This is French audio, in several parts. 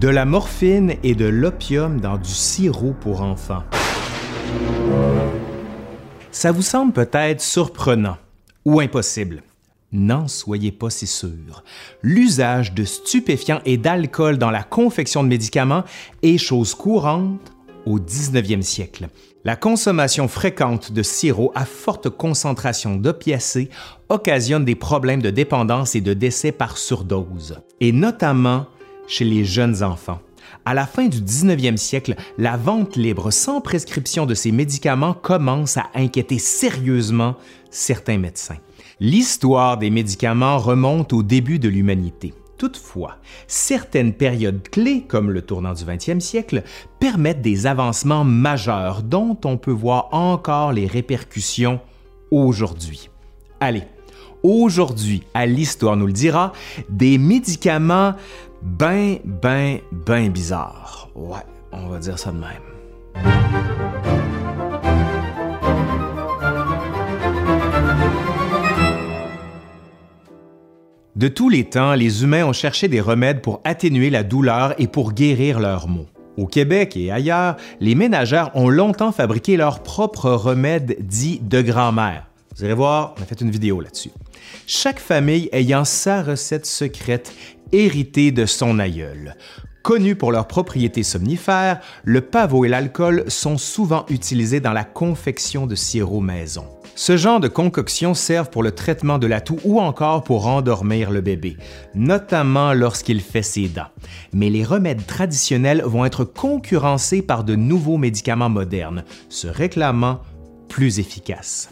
De la morphine et de l'opium dans du sirop pour enfants. Ça vous semble peut-être surprenant ou impossible. N'en soyez pas si sûr. L'usage de stupéfiants et d'alcool dans la confection de médicaments est chose courante au 19e siècle. La consommation fréquente de sirop à forte concentration d'opiacés occasionne des problèmes de dépendance et de décès par surdose, et notamment chez les jeunes enfants. À la fin du 19e siècle, la vente libre sans prescription de ces médicaments commence à inquiéter sérieusement certains médecins. L'histoire des médicaments remonte au début de l'humanité. Toutefois, certaines périodes clés, comme le tournant du 20e siècle, permettent des avancements majeurs dont on peut voir encore les répercussions aujourd'hui. Allez, aujourd'hui, à l'Histoire nous le dira, des médicaments ben, ben, ben bizarres. Ouais, on va dire ça de même. De tous les temps, les humains ont cherché des remèdes pour atténuer la douleur et pour guérir leurs maux. Au Québec et ailleurs, les ménagères ont longtemps fabriqué leurs propres remèdes dits de grand-mère. Vous allez voir, on a fait une vidéo là-dessus. Chaque famille ayant sa recette secrète héritée de son aïeul. Connus pour leurs propriétés somnifères, le pavot et l'alcool sont souvent utilisés dans la confection de sirop maison. Ce genre de concoctions servent pour le traitement de la toux ou encore pour endormir le bébé, notamment lorsqu'il fait ses dents. Mais les remèdes traditionnels vont être concurrencés par de nouveaux médicaments modernes, se réclamant plus efficaces.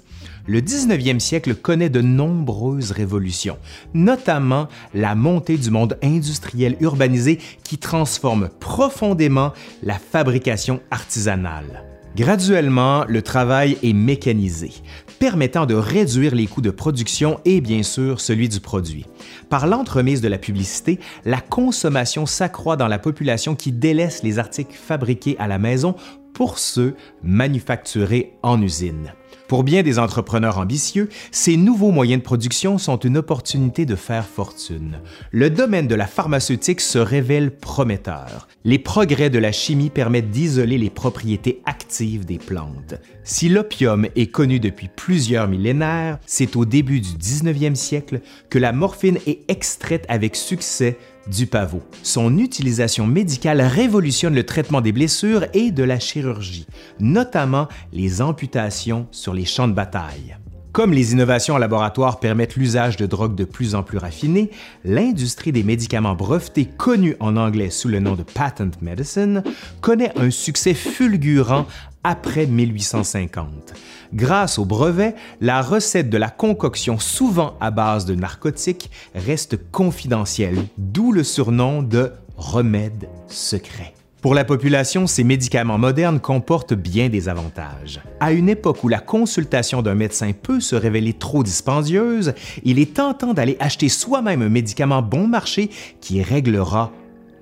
Le 19e siècle connaît de nombreuses révolutions, notamment la montée du monde industriel urbanisé qui transforme profondément la fabrication artisanale. Graduellement, le travail est mécanisé, permettant de réduire les coûts de production et bien sûr celui du produit. Par l'entremise de la publicité, la consommation s'accroît dans la population qui délaisse les articles fabriqués à la maison pour ceux manufacturés en usine. Pour bien des entrepreneurs ambitieux, ces nouveaux moyens de production sont une opportunité de faire fortune. Le domaine de la pharmaceutique se révèle prometteur. Les progrès de la chimie permettent d'isoler les propriétés actives des plantes. Si l'opium est connu depuis plusieurs millénaires, c'est au début du 19e siècle que la morphine est extraite avec succès du pavot. Son utilisation médicale révolutionne le traitement des blessures et de la chirurgie, notamment les amputations sur les champs de bataille. Comme les innovations en laboratoire permettent l'usage de drogues de plus en plus raffinées, l'industrie des médicaments brevetés, connue en anglais sous le nom de patent medicine, connaît un succès fulgurant après 1850. Grâce au brevet, la recette de la concoction, souvent à base de narcotiques, reste confidentielle, d'où le surnom de remède secret. Pour la population, ces médicaments modernes comportent bien des avantages. À une époque où la consultation d'un médecin peut se révéler trop dispendieuse, il est tentant d'aller acheter soi-même un médicament bon marché qui réglera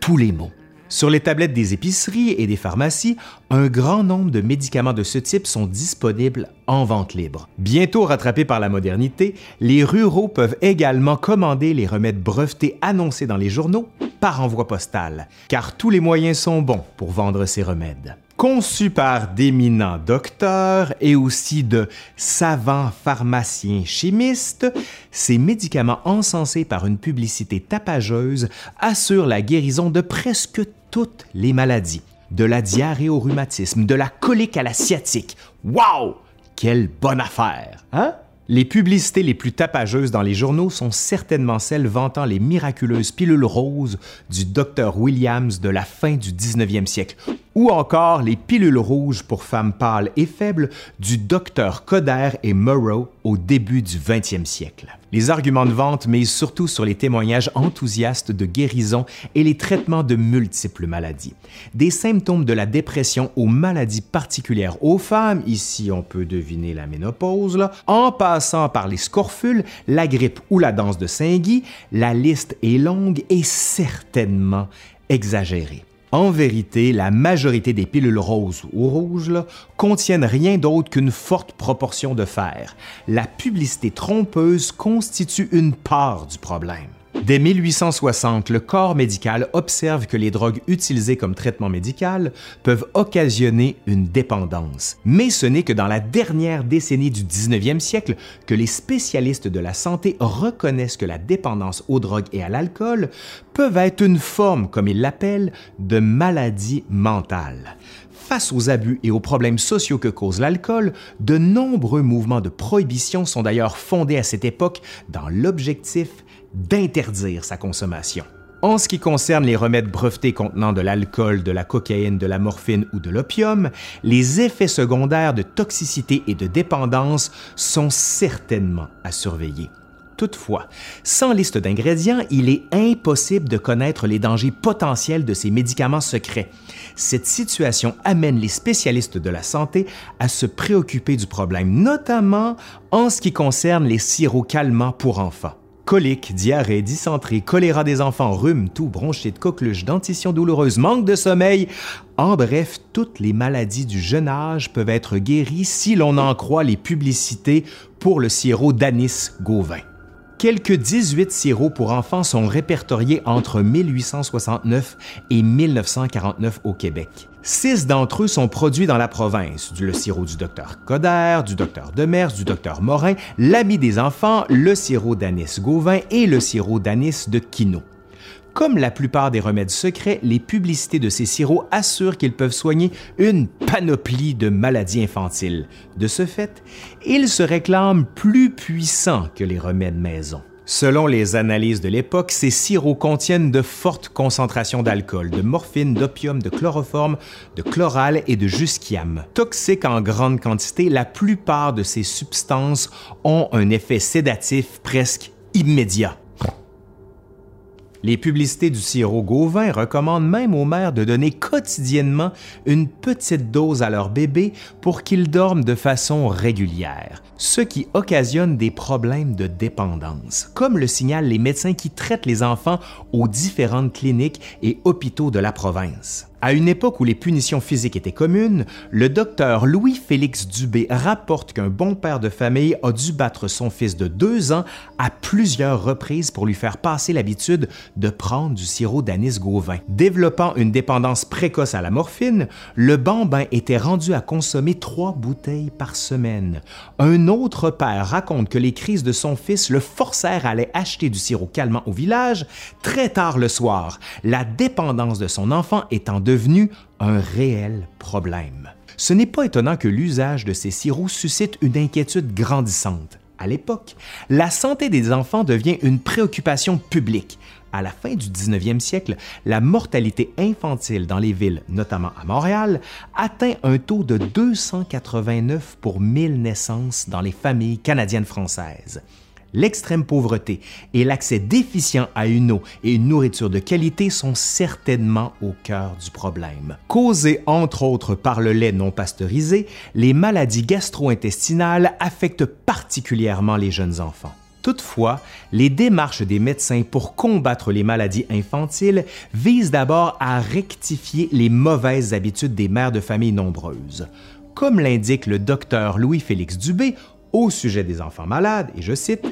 tous les maux. Sur les tablettes des épiceries et des pharmacies, un grand nombre de médicaments de ce type sont disponibles en vente libre. Bientôt rattrapés par la modernité, les ruraux peuvent également commander les remèdes brevetés annoncés dans les journaux par envoi postal, car tous les moyens sont bons pour vendre ces remèdes. Conçus par d'éminents docteurs et aussi de savants pharmaciens chimistes, ces médicaments encensés par une publicité tapageuse assurent la guérison de presque toutes les maladies, de la diarrhée au rhumatisme, de la colique à la sciatique. Wow! Quelle bonne affaire, hein? Les publicités les plus tapageuses dans les journaux sont certainement celles vantant les miraculeuses pilules roses du Dr Williams de la fin du 19e siècle, ou encore les pilules rouges pour femmes pâles et faibles du Dr Coder et Murrow au début du 20e siècle. Les arguments de vente misent surtout sur les témoignages enthousiastes de guérison et les traitements de multiples maladies. Des symptômes de la dépression aux maladies particulières aux femmes, ici on peut deviner la ménopause, en passant par les scorfules, la grippe ou la danse de Saint-Guy, la liste est longue et certainement exagérée. En vérité, la majorité des pilules roses ou rouges contiennent rien d'autre qu'une forte proportion de fer. La publicité trompeuse constitue une part du problème. Dès 1860, le corps médical observe que les drogues utilisées comme traitement médical peuvent occasionner une dépendance. Mais ce n'est que dans la dernière décennie du 19e siècle que les spécialistes de la santé reconnaissent que la dépendance aux drogues et à l'alcool peuvent être une forme, comme ils l'appellent, de maladie mentale. Face aux abus et aux problèmes sociaux que cause l'alcool, de nombreux mouvements de prohibition sont d'ailleurs fondés à cette époque dans l'objectif d'interdire sa consommation. En ce qui concerne les remèdes brevetés contenant de l'alcool, de la cocaïne, de la morphine ou de l'opium, les effets secondaires de toxicité et de dépendance sont certainement à surveiller. Toutefois, sans liste d'ingrédients, il est impossible de connaître les dangers potentiels de ces médicaments secrets. Cette situation amène les spécialistes de la santé à se préoccuper du problème, notamment en ce qui concerne les sirops calmants pour enfants. Coliques, diarrhée, dysenterie, choléra des enfants, rhume, toux, bronchite, coqueluche, dentition douloureuse, manque de sommeil. En bref, toutes les maladies du jeune âge peuvent être guéries si l'on en croit les publicités pour le sirop d'anis Gauvin. Quelques 18 sirops pour enfants sont répertoriés entre 1869 et 1949 au Québec. Six d'entre eux sont produits dans la province, le sirop du docteur Coder, du docteur Demers, du docteur Morin, l'ami des enfants, le sirop d'anis Gauvin et le sirop d'anis de Quinault. Comme la plupart des remèdes secrets, les publicités de ces sirops assurent qu'ils peuvent soigner une panoplie de maladies infantiles. De ce fait, ils se réclament plus puissants que les remèdes maison. Selon les analyses de l'époque, ces sirops contiennent de fortes concentrations d'alcool, de morphine, d'opium, de chloroforme, de chloral et de jusquiam. Toxiques en grande quantité, la plupart de ces substances ont un effet sédatif presque immédiat. Les publicités du sirop Gauvin recommandent même aux mères de donner quotidiennement une petite dose à leur bébé pour qu'ils dorment de façon régulière, ce qui occasionne des problèmes de dépendance, comme le signalent les médecins qui traitent les enfants aux différentes cliniques et hôpitaux de la province. À une époque où les punitions physiques étaient communes, le docteur Louis-Félix Dubé rapporte qu'un bon père de famille a dû battre son fils de deux ans à plusieurs reprises pour lui faire passer l'habitude de prendre du sirop d'anis Gauvin. Développant une dépendance précoce à la morphine, le bambin était rendu à consommer trois bouteilles par semaine. Un autre père raconte que les crises de son fils le forcèrent à aller acheter du sirop calmant au village très tard le soir, la dépendance de son enfant étant devenu un réel problème. Ce n'est pas étonnant que l'usage de ces sirops suscite une inquiétude grandissante. À l'époque, la santé des enfants devient une préoccupation publique. À la fin du 19e siècle, la mortalité infantile dans les villes, notamment à Montréal, atteint un taux de 289 pour 1000 naissances dans les familles canadiennes françaises l'extrême pauvreté et l'accès déficient à une eau et une nourriture de qualité sont certainement au cœur du problème. Causées entre autres par le lait non pasteurisé, les maladies gastro-intestinales affectent particulièrement les jeunes enfants. Toutefois, les démarches des médecins pour combattre les maladies infantiles visent d'abord à rectifier les mauvaises habitudes des mères de familles nombreuses. Comme l'indique le docteur Louis-Félix Dubé, au sujet des enfants malades, et je cite,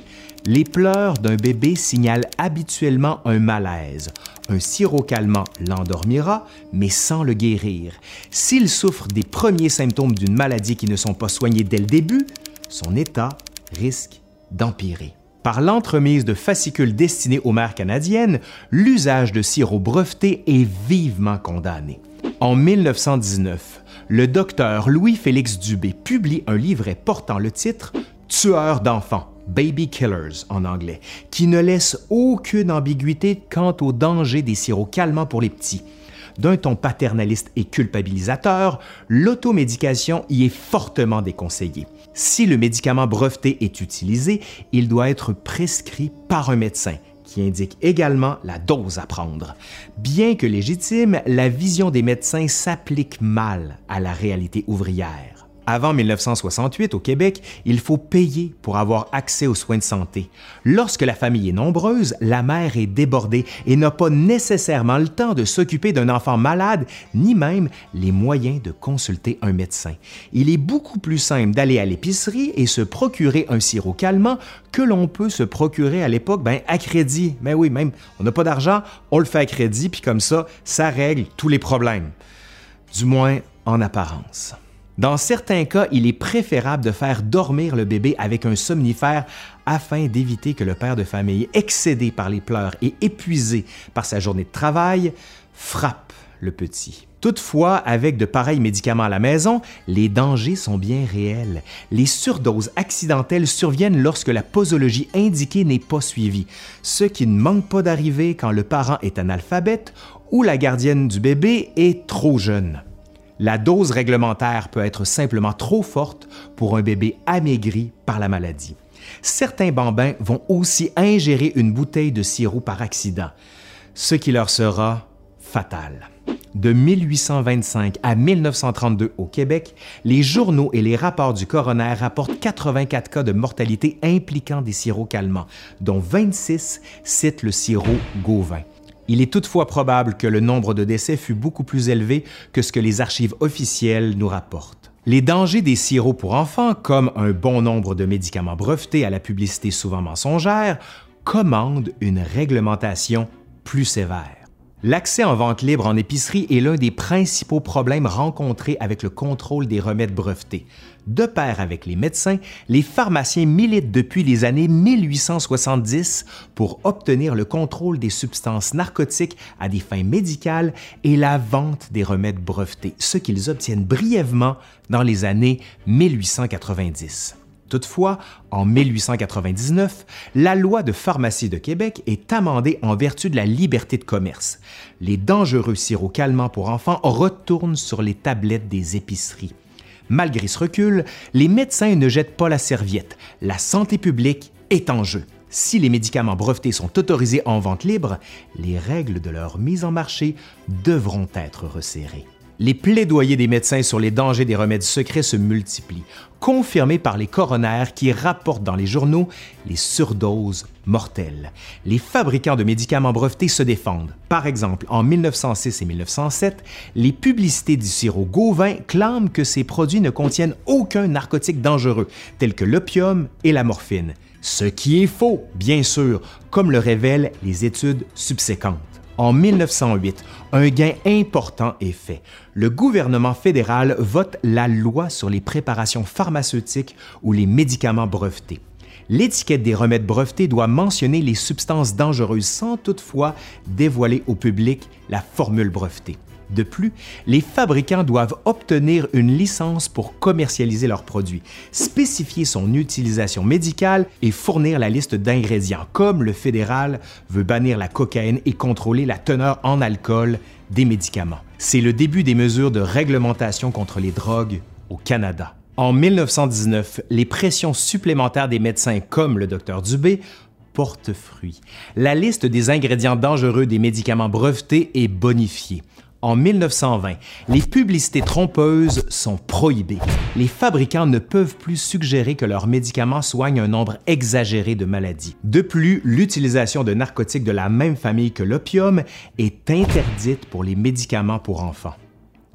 Les pleurs d'un bébé signalent habituellement un malaise. Un sirop calmant l'endormira, mais sans le guérir. S'il souffre des premiers symptômes d'une maladie qui ne sont pas soignés dès le début, son état risque d'empirer. Par l'entremise de fascicules destinés aux mères canadiennes, l'usage de sirop breveté est vivement condamné. En 1919, le docteur Louis-Félix Dubé publie un livret portant le titre Tueur d'enfants. Baby Killers en anglais, qui ne laisse aucune ambiguïté quant au danger des sirops calmants pour les petits. D'un ton paternaliste et culpabilisateur, l'automédication y est fortement déconseillée. Si le médicament breveté est utilisé, il doit être prescrit par un médecin qui indique également la dose à prendre. Bien que légitime, la vision des médecins s'applique mal à la réalité ouvrière. Avant 1968, au Québec, il faut payer pour avoir accès aux soins de santé. Lorsque la famille est nombreuse, la mère est débordée et n'a pas nécessairement le temps de s'occuper d'un enfant malade, ni même les moyens de consulter un médecin. Il est beaucoup plus simple d'aller à l'épicerie et se procurer un sirop calmant que l'on peut se procurer à l'époque ben, à crédit. Mais oui, même, on n'a pas d'argent, on le fait à crédit, puis comme ça, ça règle tous les problèmes. Du moins en apparence. Dans certains cas, il est préférable de faire dormir le bébé avec un somnifère afin d'éviter que le père de famille, excédé par les pleurs et épuisé par sa journée de travail, frappe le petit. Toutefois, avec de pareils médicaments à la maison, les dangers sont bien réels. Les surdoses accidentelles surviennent lorsque la posologie indiquée n'est pas suivie, ce qui ne manque pas d'arriver quand le parent est analphabète ou la gardienne du bébé est trop jeune. La dose réglementaire peut être simplement trop forte pour un bébé amaigri par la maladie. Certains bambins vont aussi ingérer une bouteille de sirop par accident, ce qui leur sera fatal. De 1825 à 1932 au Québec, les journaux et les rapports du coroner rapportent 84 cas de mortalité impliquant des sirops calmants, dont 26 citent le sirop Gauvin. Il est toutefois probable que le nombre de décès fut beaucoup plus élevé que ce que les archives officielles nous rapportent. Les dangers des sirops pour enfants, comme un bon nombre de médicaments brevetés à la publicité souvent mensongère, commandent une réglementation plus sévère. L'accès en vente libre en épicerie est l'un des principaux problèmes rencontrés avec le contrôle des remèdes brevetés. De pair avec les médecins, les pharmaciens militent depuis les années 1870 pour obtenir le contrôle des substances narcotiques à des fins médicales et la vente des remèdes brevetés, ce qu'ils obtiennent brièvement dans les années 1890. Toutefois, en 1899, la loi de pharmacie de Québec est amendée en vertu de la liberté de commerce. Les dangereux sirops calmants pour enfants retournent sur les tablettes des épiceries. Malgré ce recul, les médecins ne jettent pas la serviette. La santé publique est en jeu. Si les médicaments brevetés sont autorisés en vente libre, les règles de leur mise en marché devront être resserrées. Les plaidoyers des médecins sur les dangers des remèdes secrets se multiplient, confirmés par les coronaires qui rapportent dans les journaux les surdoses mortelles. Les fabricants de médicaments brevetés se défendent. Par exemple, en 1906 et 1907, les publicités du sirop Gauvin clament que ces produits ne contiennent aucun narcotique dangereux, tel que l'opium et la morphine. Ce qui est faux, bien sûr, comme le révèlent les études subséquentes. En 1908, un gain important est fait. Le gouvernement fédéral vote la loi sur les préparations pharmaceutiques ou les médicaments brevetés. L'étiquette des remèdes brevetés doit mentionner les substances dangereuses sans toutefois dévoiler au public la formule brevetée. De plus, les fabricants doivent obtenir une licence pour commercialiser leurs produits, spécifier son utilisation médicale et fournir la liste d'ingrédients, comme le fédéral veut bannir la cocaïne et contrôler la teneur en alcool des médicaments. C'est le début des mesures de réglementation contre les drogues au Canada. En 1919, les pressions supplémentaires des médecins comme le Dr Dubé portent fruit. La liste des ingrédients dangereux des médicaments brevetés est bonifiée. En 1920, les publicités trompeuses sont prohibées. Les fabricants ne peuvent plus suggérer que leurs médicaments soignent un nombre exagéré de maladies. De plus, l'utilisation de narcotiques de la même famille que l'opium est interdite pour les médicaments pour enfants.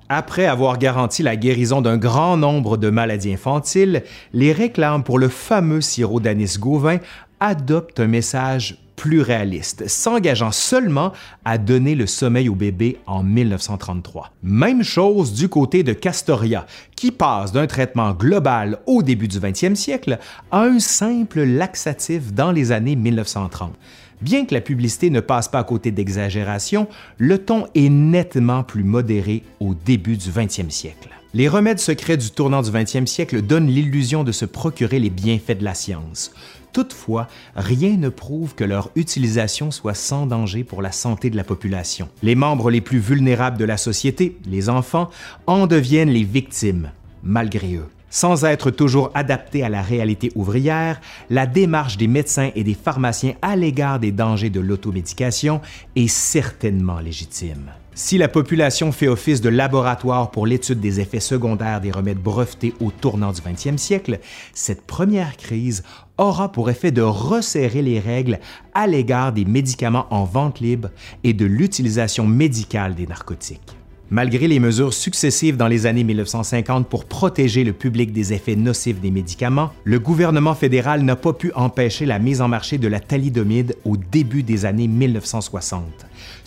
Après avoir garanti la guérison d'un grand nombre de maladies infantiles, les réclames pour le fameux sirop d'anis Gauvin adoptent un message plus réaliste, s'engageant seulement à donner le sommeil au bébé en 1933. Même chose du côté de Castoria, qui passe d'un traitement global au début du 20e siècle à un simple laxatif dans les années 1930. Bien que la publicité ne passe pas à côté d'exagération, le ton est nettement plus modéré au début du 20e siècle. Les remèdes secrets du tournant du 20e siècle donnent l'illusion de se procurer les bienfaits de la science. Toutefois, rien ne prouve que leur utilisation soit sans danger pour la santé de la population. Les membres les plus vulnérables de la société, les enfants, en deviennent les victimes, malgré eux. Sans être toujours adapté à la réalité ouvrière, la démarche des médecins et des pharmaciens à l'égard des dangers de l'automédication est certainement légitime. Si la population fait office de laboratoire pour l'étude des effets secondaires des remèdes brevetés au tournant du 20e siècle, cette première crise aura pour effet de resserrer les règles à l'égard des médicaments en vente libre et de l'utilisation médicale des narcotiques. Malgré les mesures successives dans les années 1950 pour protéger le public des effets nocifs des médicaments, le gouvernement fédéral n'a pas pu empêcher la mise en marché de la thalidomide au début des années 1960.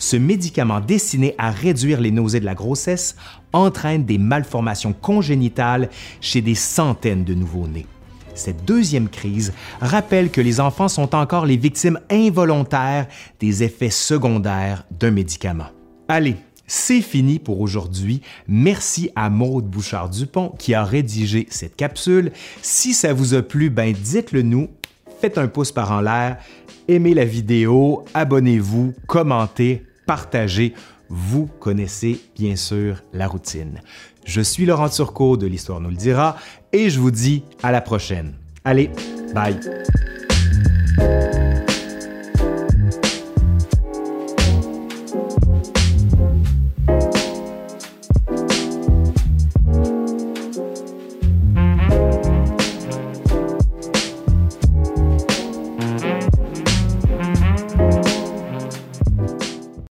Ce médicament destiné à réduire les nausées de la grossesse entraîne des malformations congénitales chez des centaines de nouveau-nés. Cette deuxième crise rappelle que les enfants sont encore les victimes involontaires des effets secondaires d'un médicament. Allez, c'est fini pour aujourd'hui. Merci à Maude Bouchard-Dupont qui a rédigé cette capsule. Si ça vous a plu, ben dites-le nous. Faites un pouce par en l'air, aimez la vidéo, abonnez-vous, commentez, partagez. Vous connaissez bien sûr la routine. Je suis Laurent Turcot de l'Histoire nous le dira et je vous dis à la prochaine. Allez, bye.